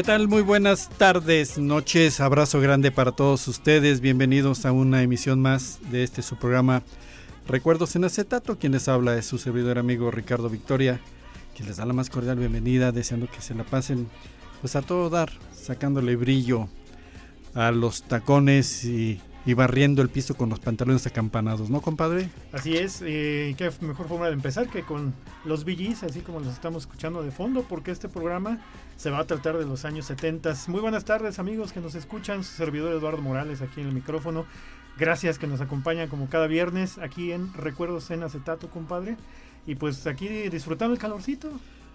¿Qué tal? Muy buenas tardes, noches, abrazo grande para todos ustedes. Bienvenidos a una emisión más de este su programa Recuerdos en Acetato. Quien les habla es su servidor amigo Ricardo Victoria, quien les da la más cordial bienvenida, deseando que se la pasen pues a todo dar, sacándole brillo a los tacones y y barriendo el piso con los pantalones acampanados, ¿no, compadre? Así es, eh, qué mejor forma de empezar que con los VGs, así como los estamos escuchando de fondo, porque este programa se va a tratar de los años 70. Muy buenas tardes, amigos que nos escuchan, su servidor Eduardo Morales aquí en el micrófono. Gracias que nos acompañan como cada viernes aquí en Recuerdos en Acetato, compadre. Y pues aquí disfrutando el calorcito.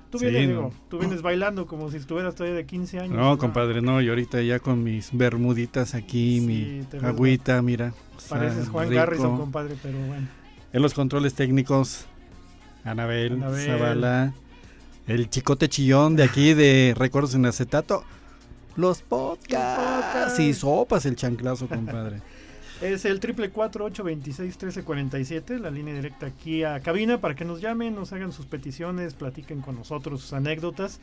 Tú vienes, tú vienes bailando como si estuvieras todavía de 15 años. No, compadre, no, y ahorita ya con mis bermuditas aquí, mi agüita, mira. Pareces Juan Garrison, compadre, pero bueno. En los controles técnicos, Anabel, Zavala, el chicote chillón de aquí de Recuerdos en Acetato, los podcasts y sopas el chanclazo, compadre. Es el triple cuatro ocho veintiséis trece cuarenta y siete, la línea directa aquí a cabina para que nos llamen, nos hagan sus peticiones, platiquen con nosotros sus anécdotas.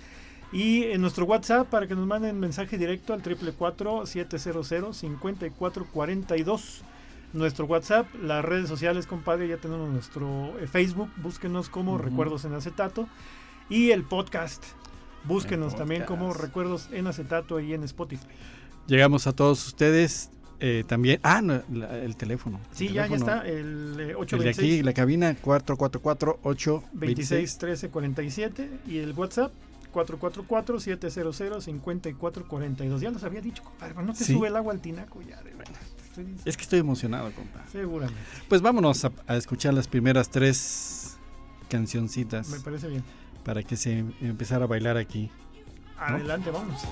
Y en nuestro WhatsApp para que nos manden mensaje directo al triple cuatro siete cero cero cincuenta y cuatro cuarenta y dos. Nuestro WhatsApp, las redes sociales, compadre, ya tenemos nuestro eh, Facebook, búsquenos como Recuerdos en Acetato. Y el podcast, búsquenos también como Recuerdos en Acetato y en Spotify. Llegamos a todos ustedes eh, también, ah, el teléfono. Sí, ya, ya está, el eh, El de aquí, la cabina, 444-826-1347 y el WhatsApp 444-700-5442. Ya los había dicho, compadre, no te sube el agua al tinaco ya, de verdad. Es que estoy emocionado, compadre. Seguramente. Pues vámonos a, escuchar las primeras tres cancioncitas. Me parece bien. Para que se empezara a bailar aquí. Adelante, vamos.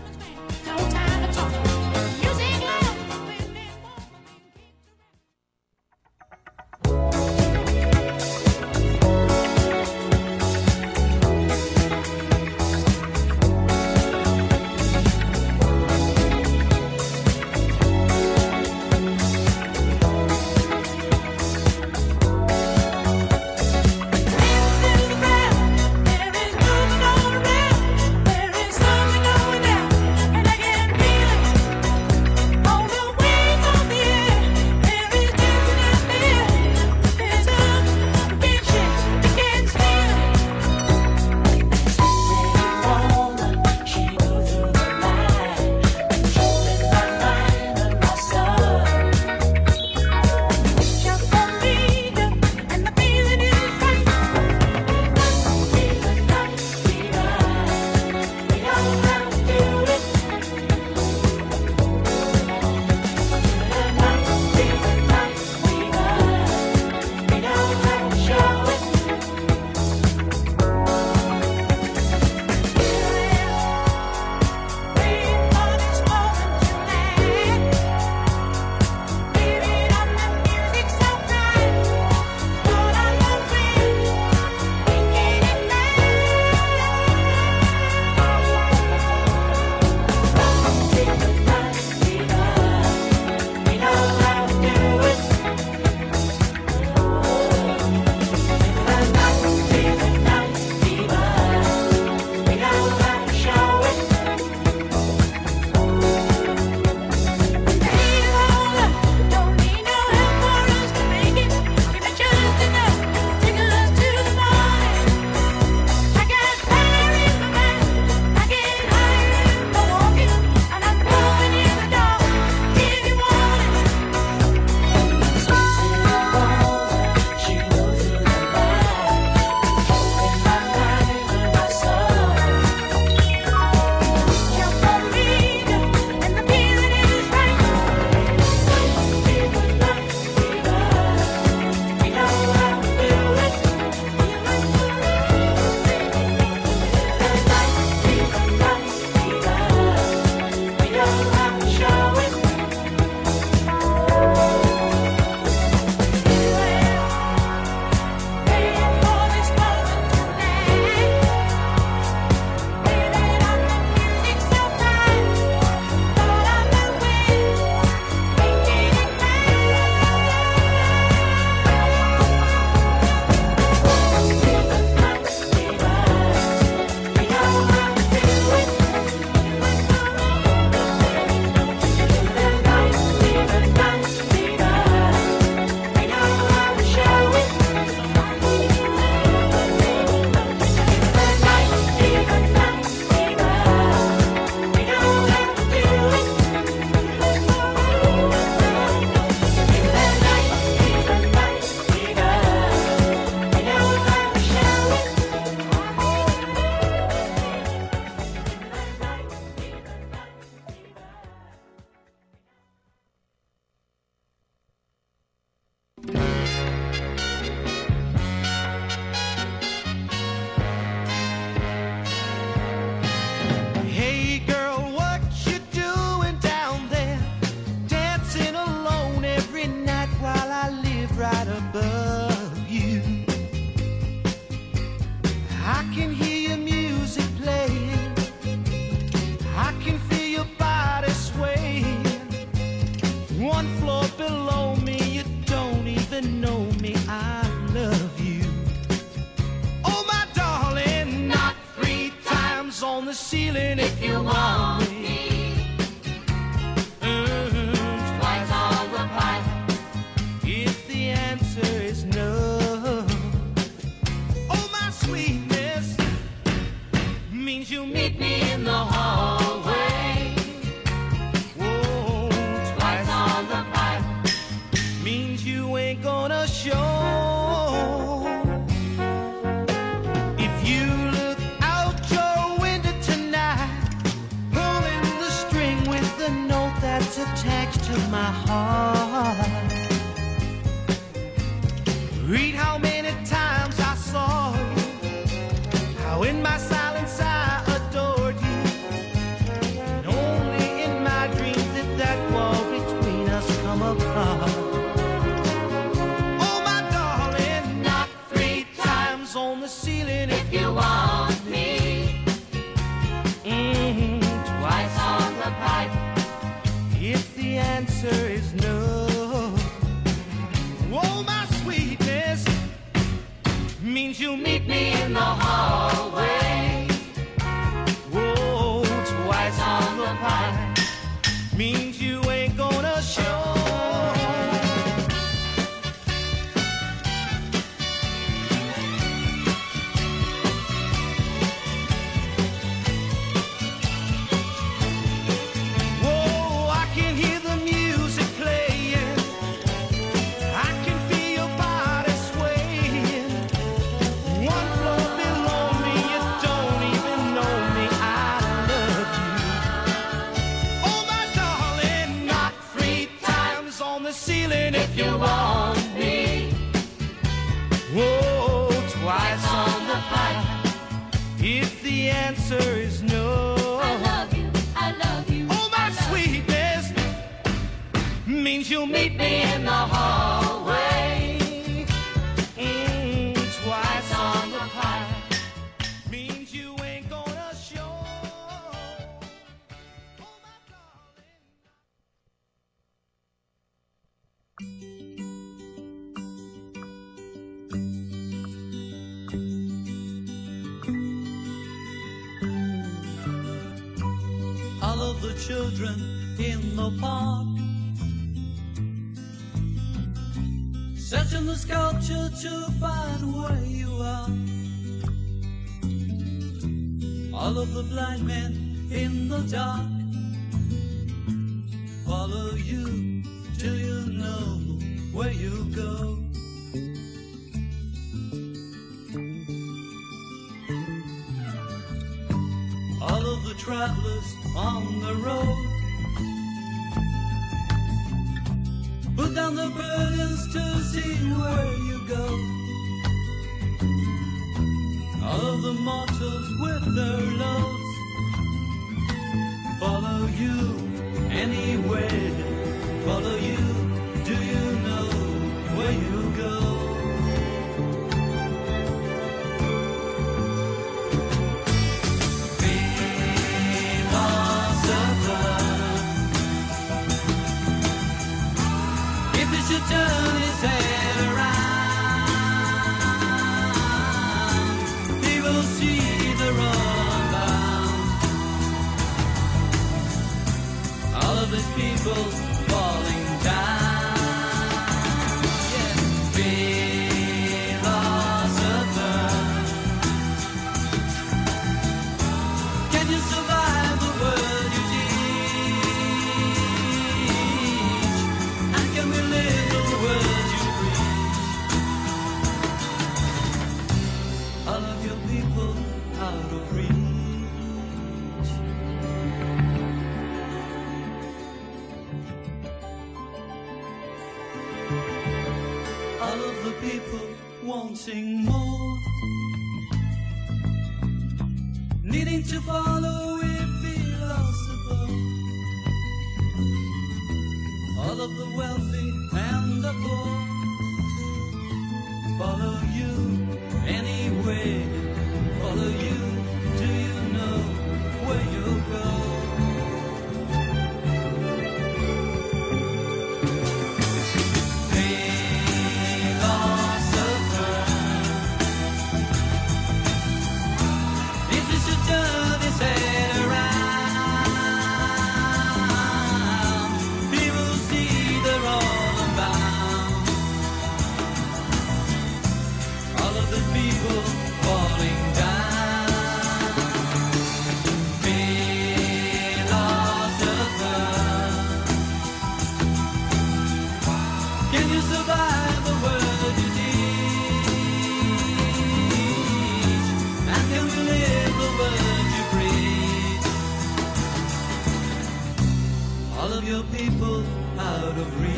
Out of reach.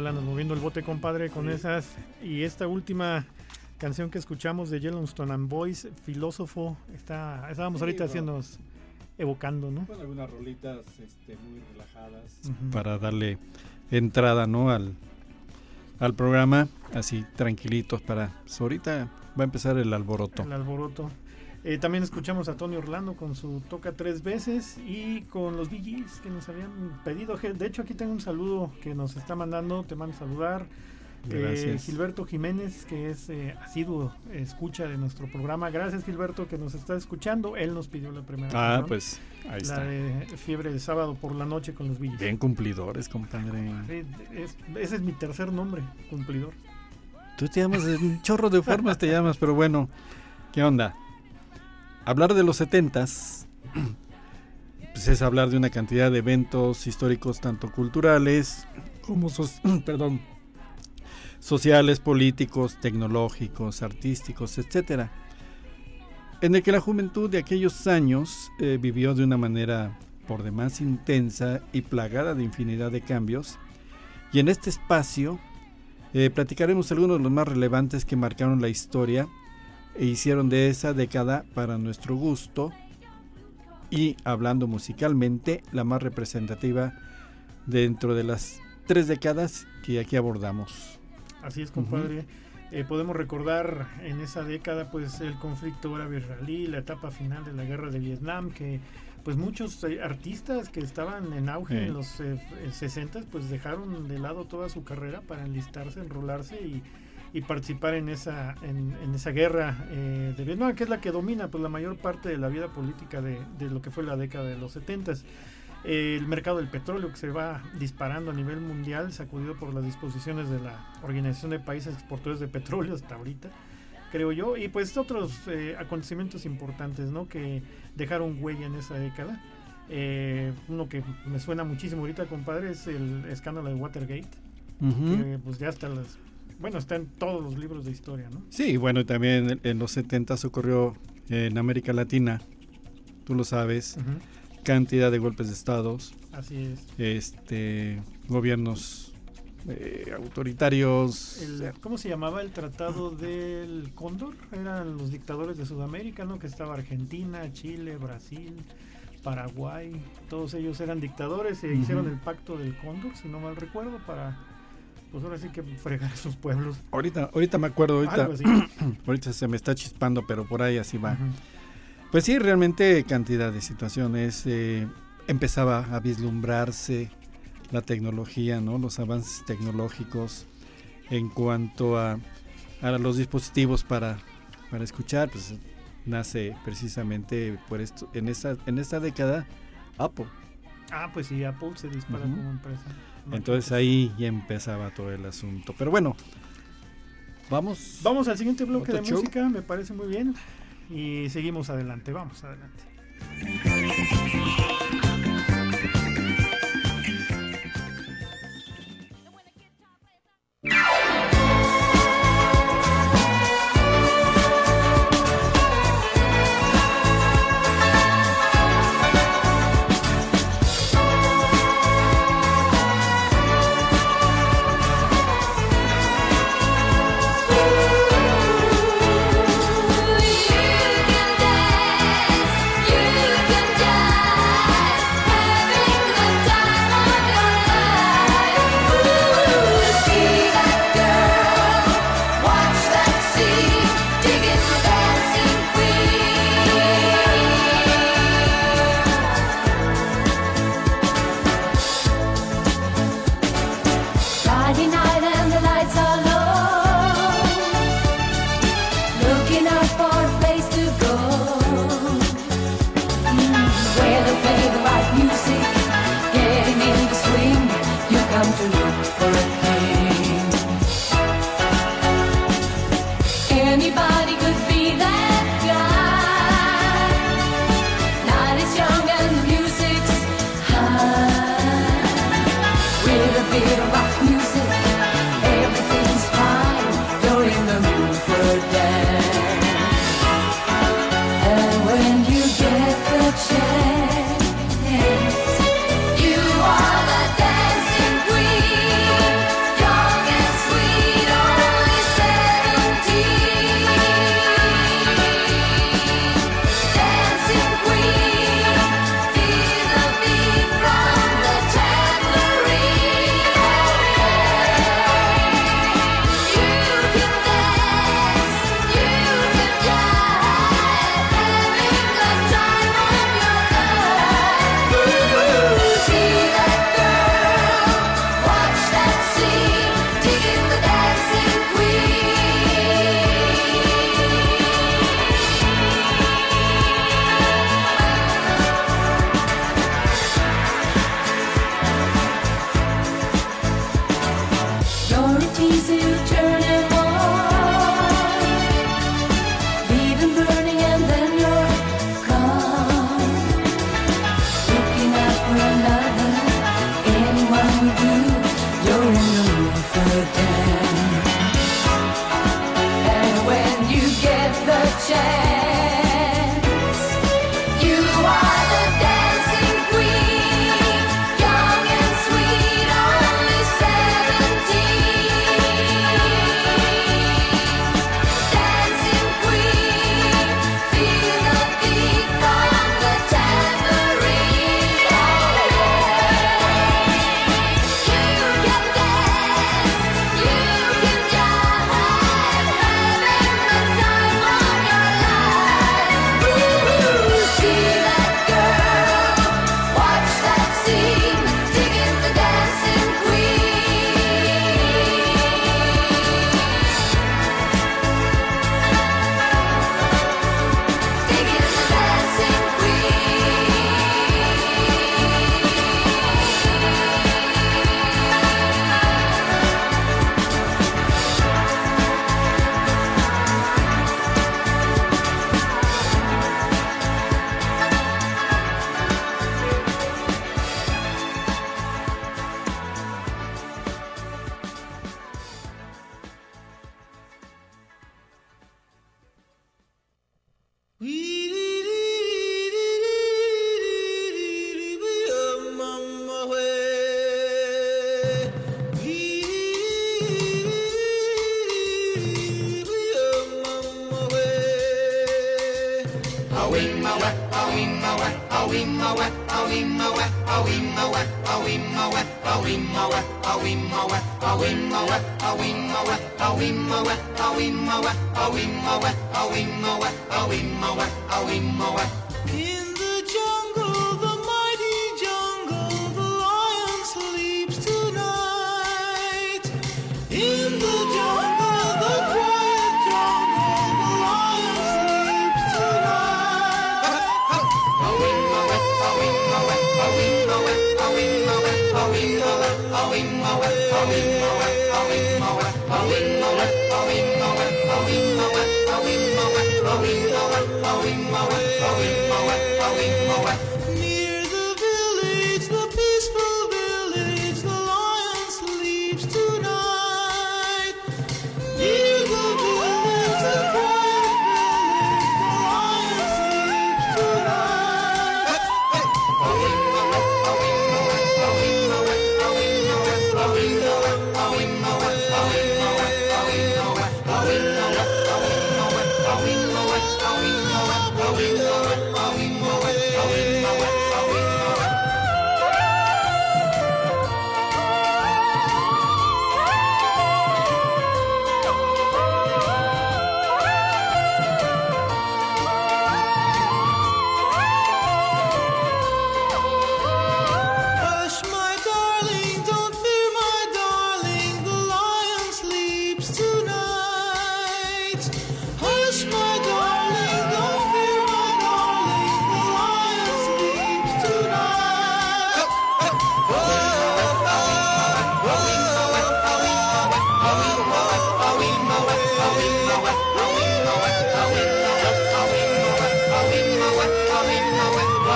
¿Qué tal andas moviendo el bote, compadre, con esas? Y esta última canción que escuchamos de Yellowstone and Boys, Filósofo, está, estábamos Sí, ahorita bueno. haciendo, evocando, ¿no? Con algunas rolitas este, muy relajadas para darle entrada ¿no? al, al programa, así tranquilitos para... pues, ahorita va a empezar el alboroto. El alboroto. Eh, también escuchamos a Tony Orlando con su Toca tres veces y con los VGs que nos habían pedido. De hecho, aquí tengo un saludo que nos está mandando, te mando a saludar. Eh. Gilberto Jiménez, que es eh, asiduo escucha de nuestro programa. Gracias, Gilberto, que nos está escuchando. Él nos pidió la primera. Ah, canción, pues ahí La está. de Fiebre de Sábado por la Noche con los VGs. Bien cumplidores, compadre. Sí, es- ese es mi tercer nombre, cumplidor. Tú te llamas de un chorro de formas, te llamas, pero bueno, ¿qué onda? Hablar de los setentas pues es hablar de una cantidad de eventos históricos, tanto culturales como perdón, sociales, políticos, tecnológicos, artísticos, etcétera, en el que la juventud de aquellos años eh, vivió de una manera por demás intensa y plagada de infinidad de cambios. Y en este espacio eh, platicaremos algunos de los más relevantes que marcaron la historia e hicieron de esa década, para nuestro gusto, y hablando musicalmente, la más representativa dentro de las tres décadas que aquí abordamos. Así es, compadre. Eh, podemos recordar en esa década pues el conflicto árabe-israelí, la etapa final de la guerra de Vietnam, que pues muchos eh, artistas que estaban en auge Sí. en los eh, 60 pues dejaron de lado toda su carrera para enlistarse, enrolarse y, y participar en esa, en, en esa guerra eh, de Vietnam, que es la que domina pues la mayor parte de la vida política de, de lo que fue la década de los 70 el mercado del petróleo que se va disparando a nivel mundial, sacudido por las disposiciones de la Organización de Países Exportadores de Petróleo hasta ahorita, creo yo, y pues otros eh, acontecimientos importantes, ¿no? Que dejaron huella en esa década. Eh, uno que me suena muchísimo ahorita, compadre, es el escándalo de Watergate, que pues ya está las, bueno, está en todos los libros de historia, ¿no? Sí, bueno, y también en- los 70 ocurrió en América Latina, tú lo sabes, cantidad de golpes de estados, Así es. este gobiernos eh, autoritarios. El- ¿Cómo se llamaba el tratado del Cóndor? Eran los dictadores de Sudamérica, ¿no? Que estaba Argentina, Chile, Brasil, Paraguay. Todos ellos eran dictadores e Ujú. hicieron el pacto del Cóndor, si no mal recuerdo, para, pues ahora sí que fregar a sus pueblos. Ahorita, ahorita me acuerdo, ahorita, ahorita se me está chispando, pero por ahí así va. Pues sí, realmente cantidad de situaciones. eh, empezaba a vislumbrarse la tecnología, ¿no? Los avances tecnológicos en cuanto a, a los dispositivos para, para escuchar, pues nace precisamente por esto, en esta, en esta década Apple. Ah, pues sí, Apple se dispara como empresa. Entonces ahí ya empezaba todo el asunto. Pero bueno, vamos. Vamos al siguiente bloque de show. música, me parece muy bien. Y seguimos adelante, vamos adelante.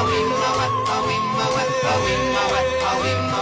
how we move it, how we move it, how we move it, how we move it.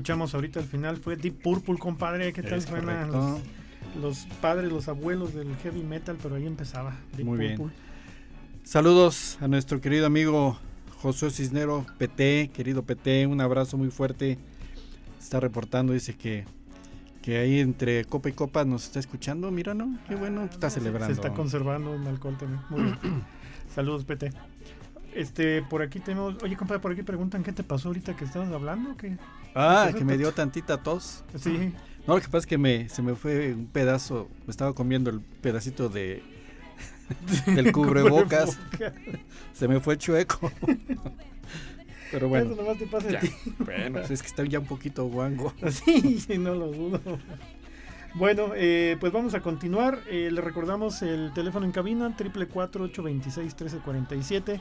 Escuchamos ahorita al final fue Deep Purple, compadre. ¿Qué tal suenan los, los padres, los abuelos del heavy metal? Pero ahí empezaba Deep Muy bien. Purple. Saludos a nuestro querido amigo Josué Cisnero, PT, querido PT, un abrazo muy fuerte. Está reportando, dice que, que ahí entre copa y copa nos está escuchando. Mira, ¿no? Qué bueno, Ah, está se- celebrando. Se está conservando un alcohol también. Muy bien. Saludos, PT. Este, por aquí tenemos. Oye, compadre, por aquí preguntan qué te pasó ahorita que estabas hablando. ¿Qué? Ah, que me dio tantita tos. Sí. No, lo que pasa es que me, se me fue un pedazo, me estaba comiendo el pedacito de del cubrebocas, se me fue chueco. Pero bueno, Eso nomás te pasa a ya. ti. bueno, pues es que está ya un poquito guango. Sí, sí, no lo dudo. Bueno, eh, pues vamos a continuar. Eh, le recordamos el teléfono en cabina, 444-826-1347.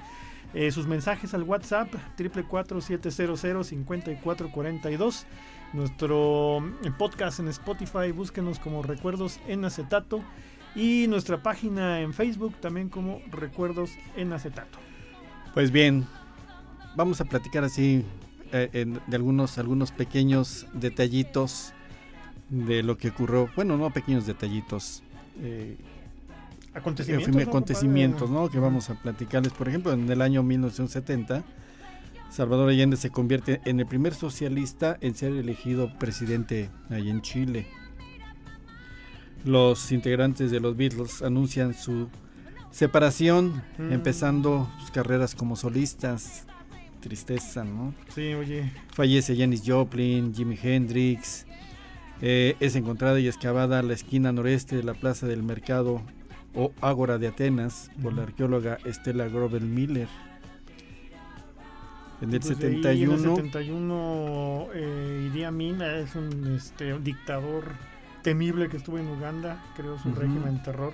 Eh, sus mensajes al WhatsApp, 444-700-5442. Nuestro eh, podcast en Spotify, búsquenos como Recuerdos en Acetato. Y nuestra página en Facebook también como Recuerdos en Acetato. Pues bien, vamos a platicar así eh, de algunos, algunos pequeños detallitos de lo que ocurrió. Bueno, no pequeños detallitos. eh, Acontecimientos. Acontecimientos, ¿no, acontecimientos compadre? ¿no? que vamos a platicarles. Por ejemplo, en el año 1970, Salvador Allende se convierte en el primer socialista en ser elegido presidente ahí en Chile. Los integrantes de los Beatles anuncian su separación, Mm. empezando sus carreras como solistas. Tristeza, ¿no? Sí, oye. Fallece Janis Joplin, Jimi Hendrix. Eh, es encontrada y excavada la esquina noreste de la Plaza del Mercado o Ágora de Atenas por la arqueóloga Estela Grobel Miller. En el Pues de ahí, 71, en el 71, eh, Idi Amin es un este, un dictador temible que estuvo en Uganda, creó su régimen de terror.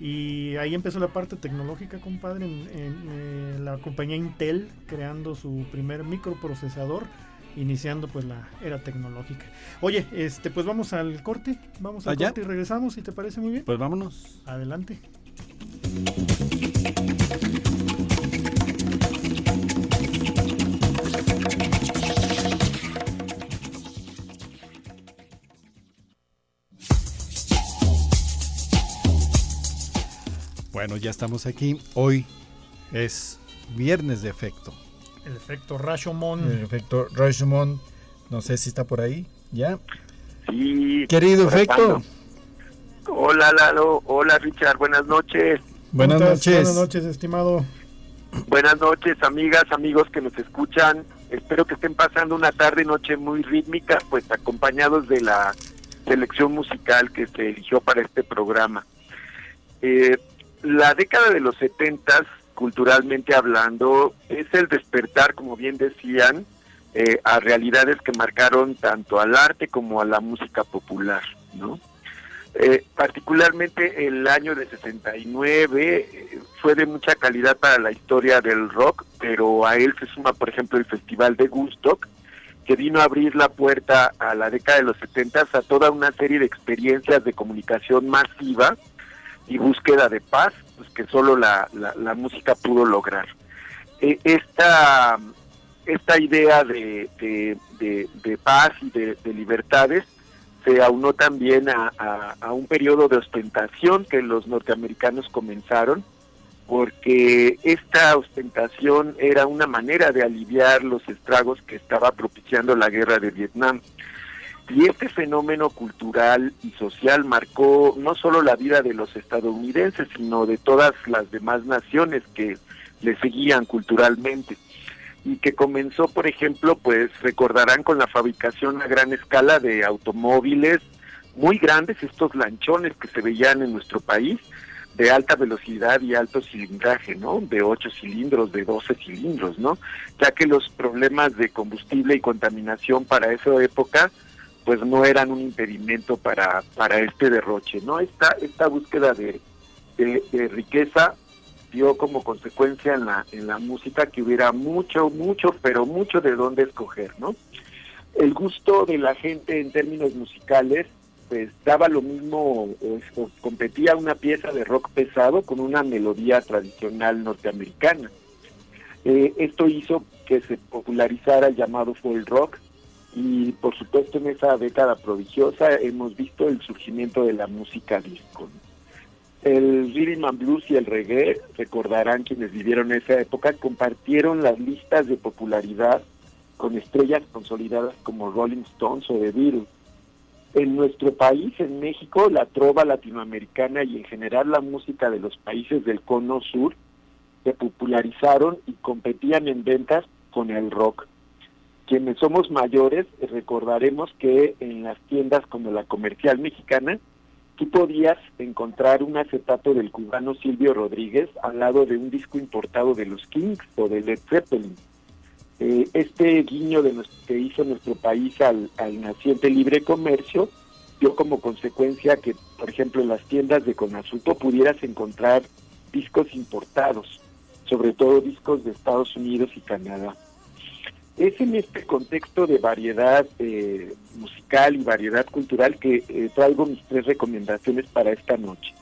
Y ahí empezó la parte tecnológica, compadre, en, en, eh, la compañía Intel creando su primer microprocesador, iniciando pues la era tecnológica. Oye, este pues vamos al corte, vamos al ¿Allá? corte y regresamos, si te parece muy bien. pues vámonos. Adelante. Bueno, ya estamos aquí. Hoy es viernes de efecto. El efecto Rashomon. El efecto Rashomon, no sé si está por ahí. ¿Ya? Sí. Querido efecto. Hola Lalo, hola Richard, buenas noches. Buenas noches. Buenas noches, estimado. Buenas noches amigas, amigos que nos escuchan. Espero que estén pasando una tarde noche muy rítmica, pues acompañados de la selección musical que se eligió para este programa. Eh, la década de los setentas, culturalmente hablando, es el despertar, como bien decían, eh, a realidades que marcaron tanto al arte como a la música popular, ¿no? Eh, particularmente el año de 69 eh, fue de mucha calidad para la historia del rock, pero a él se suma, por ejemplo, el Festival de Woodstock, que vino a abrir la puerta a la década de los 70 a toda una serie de experiencias de comunicación masiva y búsqueda de paz, pues que solo la, la, música pudo lograr. Eh, esta, esta idea de, de, de, paz y de, de libertades se aunó también a, a, a un periodo de ostentación que los norteamericanos comenzaron, porque esta ostentación era una manera de aliviar los estragos que estaba propiciando la guerra de Vietnam. Y este fenómeno cultural y social marcó no solo la vida de los estadounidenses, sino de todas las demás naciones que le seguían culturalmente y que comenzó, por ejemplo, pues recordarán con la fabricación a gran escala de automóviles muy grandes, estos lanchones que se veían en nuestro país, de alta velocidad y alto cilindraje, ¿no? De 8 cilindros, de 12 cilindros, ¿no? Ya que los problemas de combustible y contaminación para esa época pues no eran un impedimento para, para este derroche, ¿no? Esta, esta búsqueda de, de, riqueza dio como consecuencia en la, en la música que hubiera mucho, mucho, pero mucho de dónde escoger, ¿no? El gusto de la gente en términos musicales, pues daba lo mismo, competía una pieza de rock pesado con una melodía tradicional norteamericana. Eh, esto hizo que se popularizara el llamado folk rock, y por supuesto en esa década prodigiosa hemos visto el surgimiento de la música disco. El rhythm and blues y el reggae, recordarán quienes vivieron esa época, compartieron las listas de popularidad con estrellas consolidadas como Rolling Stones o The Beatles. En nuestro país, en México, la trova latinoamericana y en general la música de los países del cono sur se popularizaron y competían en ventas con el rock. Quienes somos mayores eh, recordaremos que en las tiendas como la comercial mexicana, tú podías encontrar un acetato del cubano Silvio Rodríguez al lado de un disco importado de los Kings o de Led Zeppelin. Eh, este guiño que hizo nuestro país al, al naciente libre comercio dio como consecuencia que, por ejemplo, en las tiendas de Conasupo pudieras encontrar discos importados, sobre todo discos de Estados Unidos y Canadá. Es en este contexto de variedad eh, musical y variedad cultural que eh, traigo mis tres recomendaciones para esta noche.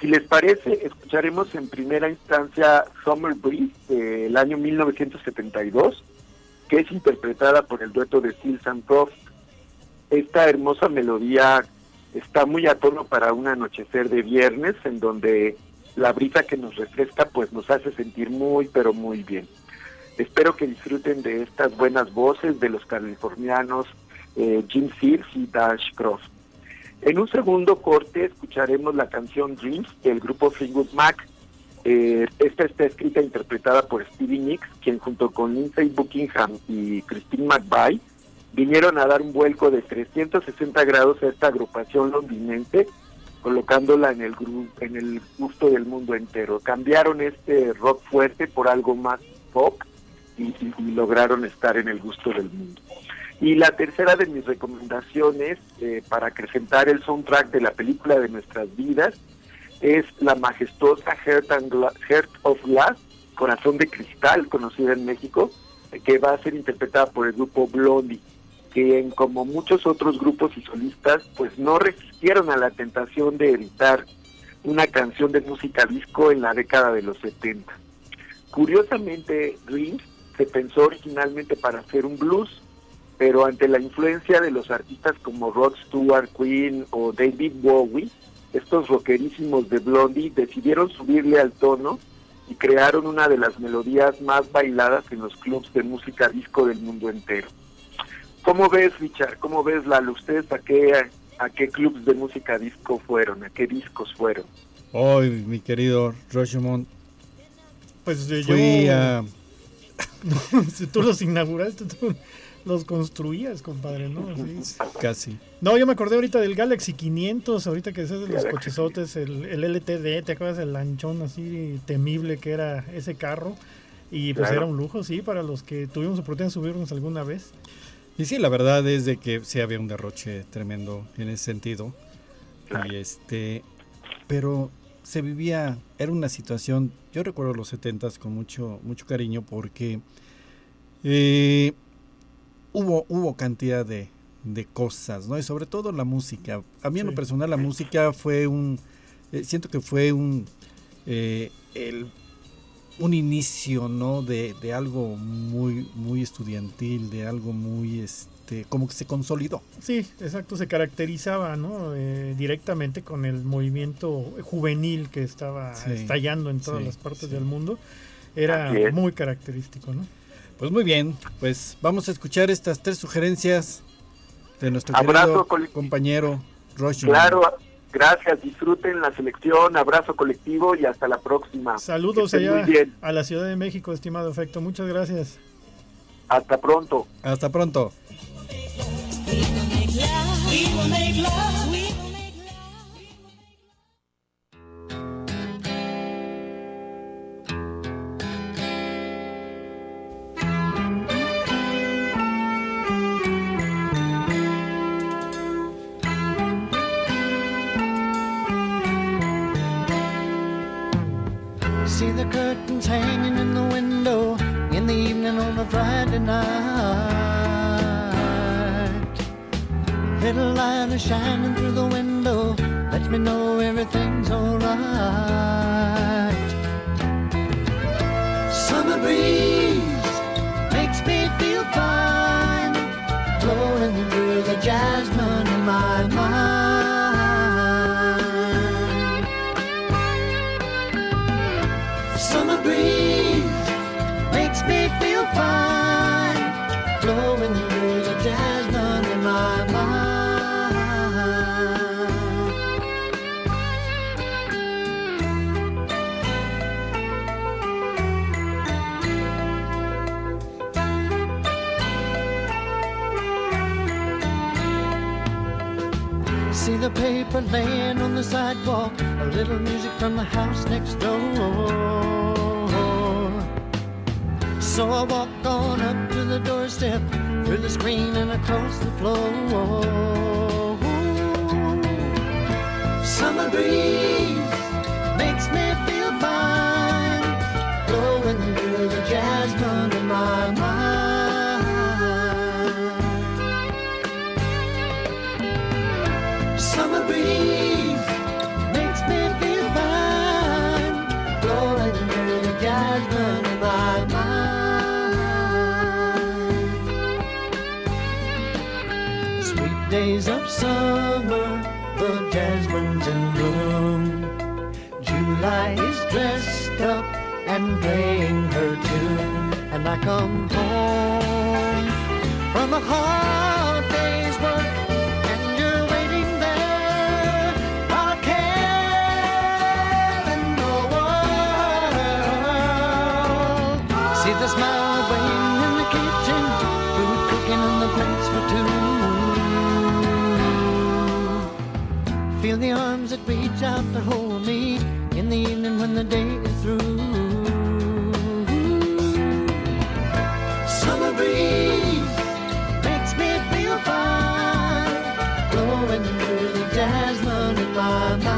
Si les parece, escucharemos en primera instancia Summer Breeze del año 1972, que es interpretada por el dueto de Stills and. Esta hermosa melodía está muy a tono para un anochecer de viernes, en donde la brisa que nos refresca pues nos hace sentir muy pero muy bien. Espero que disfruten de estas buenas voces de los californianos eh, Jim Sears y Dash Croft. En un segundo corte escucharemos la canción Dreams del grupo Fleetwood Mac. Eh, esta está escrita e interpretada por Stevie Nicks, quien junto con Lindsay Buckingham y Christine McVie vinieron a dar un vuelco de 360 grados a esta agrupación londinense, colocándola en el, en el gusto del mundo entero. Cambiaron este rock fuerte por algo más pop y, y- lograron estar en el gusto del mundo. Y la tercera de mis recomendaciones eh, para acrecentar el soundtrack de la película de nuestras vidas es la majestuosa Heart, of Glass, Corazón de Cristal, conocida en México, que va a ser interpretada por el grupo Blondie, que como muchos otros grupos y solistas, pues no resistieron a la tentación de editar una canción de música disco en la década de los 70. Curiosamente, Dreams se pensó originalmente para hacer un blues, pero ante la influencia de los artistas como Rod Stewart, Queen o David Bowie, estos rockerísimos de Blondie decidieron subirle al tono y crearon una de las melodías más bailadas en los clubs de música disco del mundo entero. ¿Cómo ves, Richard? ¿Cómo ves, Lalo? ¿Ustedes a qué, a qué clubs de música disco fueron? ¿A qué discos fueron? Hoy, mi querido Rochemont, Pues eh, fui yo, a... si tú los inauguraste, tú los construías, compadre, ¿no? Así. casi. No, yo me acordé ahorita del Galaxy 500, ahorita que decías de los Galaxy cochesotes, el, el LTD, ¿te acuerdas del lanchón así temible que era ese carro? Y pues Claro. era un lujo, sí, para los que tuvimos oportunidad de subirnos alguna vez. Y sí, la verdad es de que sí había un derroche tremendo en ese sentido. Claro. Y este, pero se vivía, era una situación, yo recuerdo los 70 con mucho, mucho cariño porque eh, hubo, hubo cantidad de, de cosas, ¿no? Y sobre todo la música. A mí en lo personal la música fue un, eh, siento que fue un, eh, el, un inicio, ¿no? De, de algo muy, muy estudiantil, de algo muy, este, como que se consolidó. Sí, exacto, se caracterizaba, ¿no? Eh, directamente con el movimiento juvenil que estaba Sí, estallando en todas sí, las partes sí. del mundo. Era muy característico, ¿no? Pues muy bien, pues vamos a escuchar estas tres sugerencias de nuestro Abrazo, compañero Roche. Claro, gracias, disfruten la selección, abrazo colectivo y hasta la próxima. Saludos allá a la Ciudad de México, estimado efecto. Muchas gracias. hasta pronto. Hasta pronto. We will make love. We will make love. Shining paper laying on the sidewalk, a little music from the house next door. So I walk on up to the doorstep, through the screen and across the floor. Summer breeze summer, the jasmine's in bloom. July is dressed up and playing her tune, and I come home from a hard out to hold me in the evening when the day is through. Summer breeze makes me feel fine, blowing through the jasmine in my mind.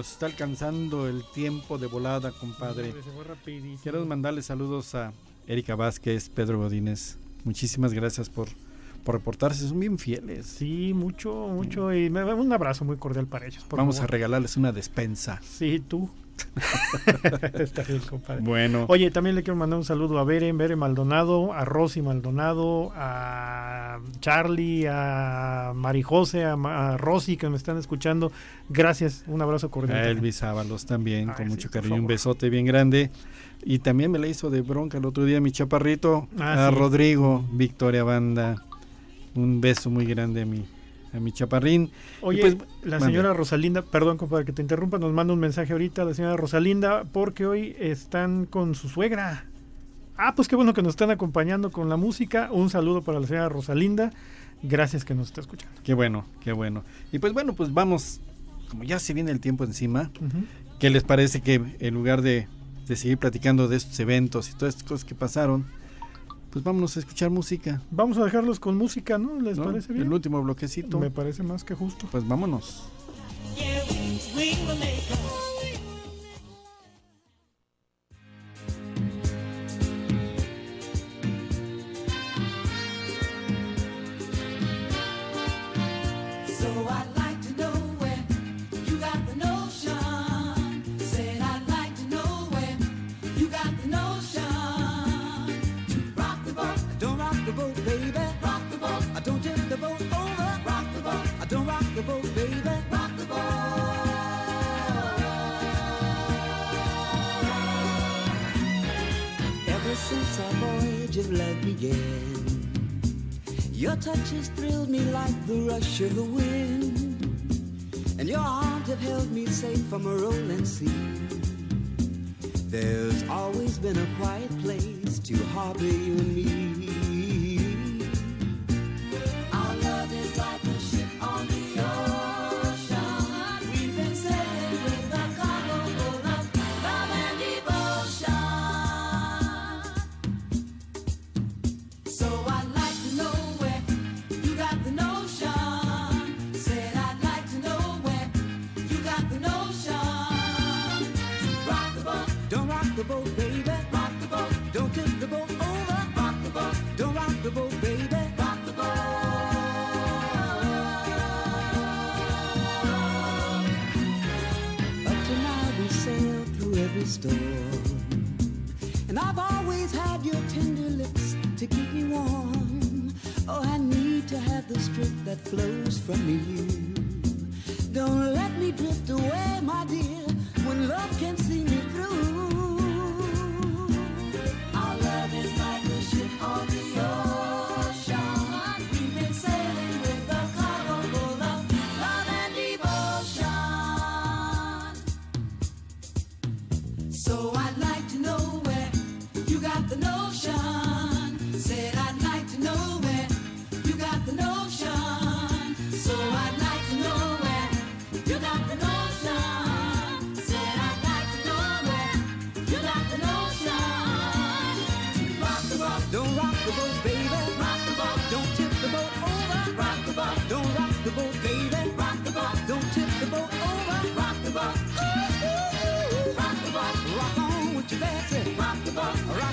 Nos está alcanzando el tiempo de volada, compadre. Quiero mandarle saludos a Erika Vázquez, Pedro Godínez. Muchísimas gracias por, por reportarse, son bien fieles. Sí, mucho, mucho. Y me- un abrazo muy cordial para ellos. por Vamos a regalarles una despensa. Sí, tú. Está bien, compadre. Bueno, Oye, también le quiero mandar un saludo a Bere, Bere Maldonado, a Rosy Maldonado, a Charlie, a Marijose, a, Ma- a Rosy que me están escuchando. Gracias, un abrazo cordial. a. Elvis Ábalos también, con sí, mucho cariño, un besote bien grande. Y también me la hizo de bronca el otro día mi chaparrito, Ah, a sí. Rodrigo, Victoria Banda. Un beso muy grande a mi, a mi chaparrín. Oye, pues, la mande. señora Rosalinda, perdón compadre que te interrumpa, nos manda un mensaje ahorita la señora Rosalinda porque hoy están con su suegra. Ah, pues qué bueno que nos están acompañando con la música. Un saludo para la señora Rosalinda. Gracias que nos está escuchando. Qué bueno, qué bueno. Y pues bueno, pues vamos, como ya se viene el tiempo encima, Ujú. ¿qué les parece que en lugar de, de seguir platicando de estos eventos y todas estas cosas que pasaron, pues vámonos a escuchar música? Vamos a dejarlos con música, ¿no? ¿Les ¿no? parece bien? El último bloquecito. Me parece más que justo. Pues vámonos. Yeah, we will love began, your touch has thrilled me like the rush of the wind, and your arms have held me safe from a rolling sea. There's always been a quiet place to harbor you and me. And I've always had your tender lips to keep me warm. Oh, I need to have the strength that flows from you. Don't let me drift away, my dear, when love can see me Rock the boat, rock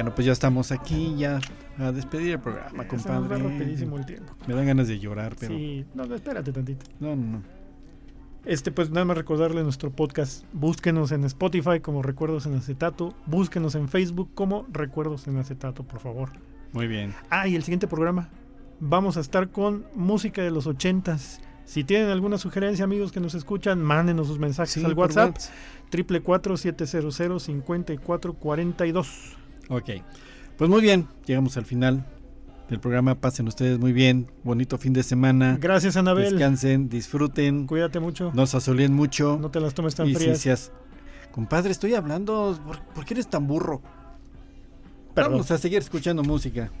Bueno, pues ya estamos aquí, ya a despedir el programa, compadre. Me dan ganas de llorar, pero. Sí, no, espérate tantito. No, no, no. Este, pues nada más recordarle nuestro podcast. Búsquenos en Spotify como Recuerdos en Acetato. Búsquenos en Facebook como Recuerdos en Acetato, por favor. Muy bien. Ah, y el siguiente programa. Vamos a estar con música de los ochentas. Si tienen alguna sugerencia, amigos que nos escuchan, mándenos sus mensajes al WhatsApp. Triple 5442 Ok. Pues muy bien, llegamos al final del programa. Pasen ustedes muy bien. Bonito fin de semana. Gracias, Anabel. Descansen, disfruten. Cuídate mucho. No se asoleen mucho. No te las tomes tan y si frías. seas... Compadre, estoy hablando. ¿Por, por qué eres tan burro? Perdón. Vamos a seguir escuchando música.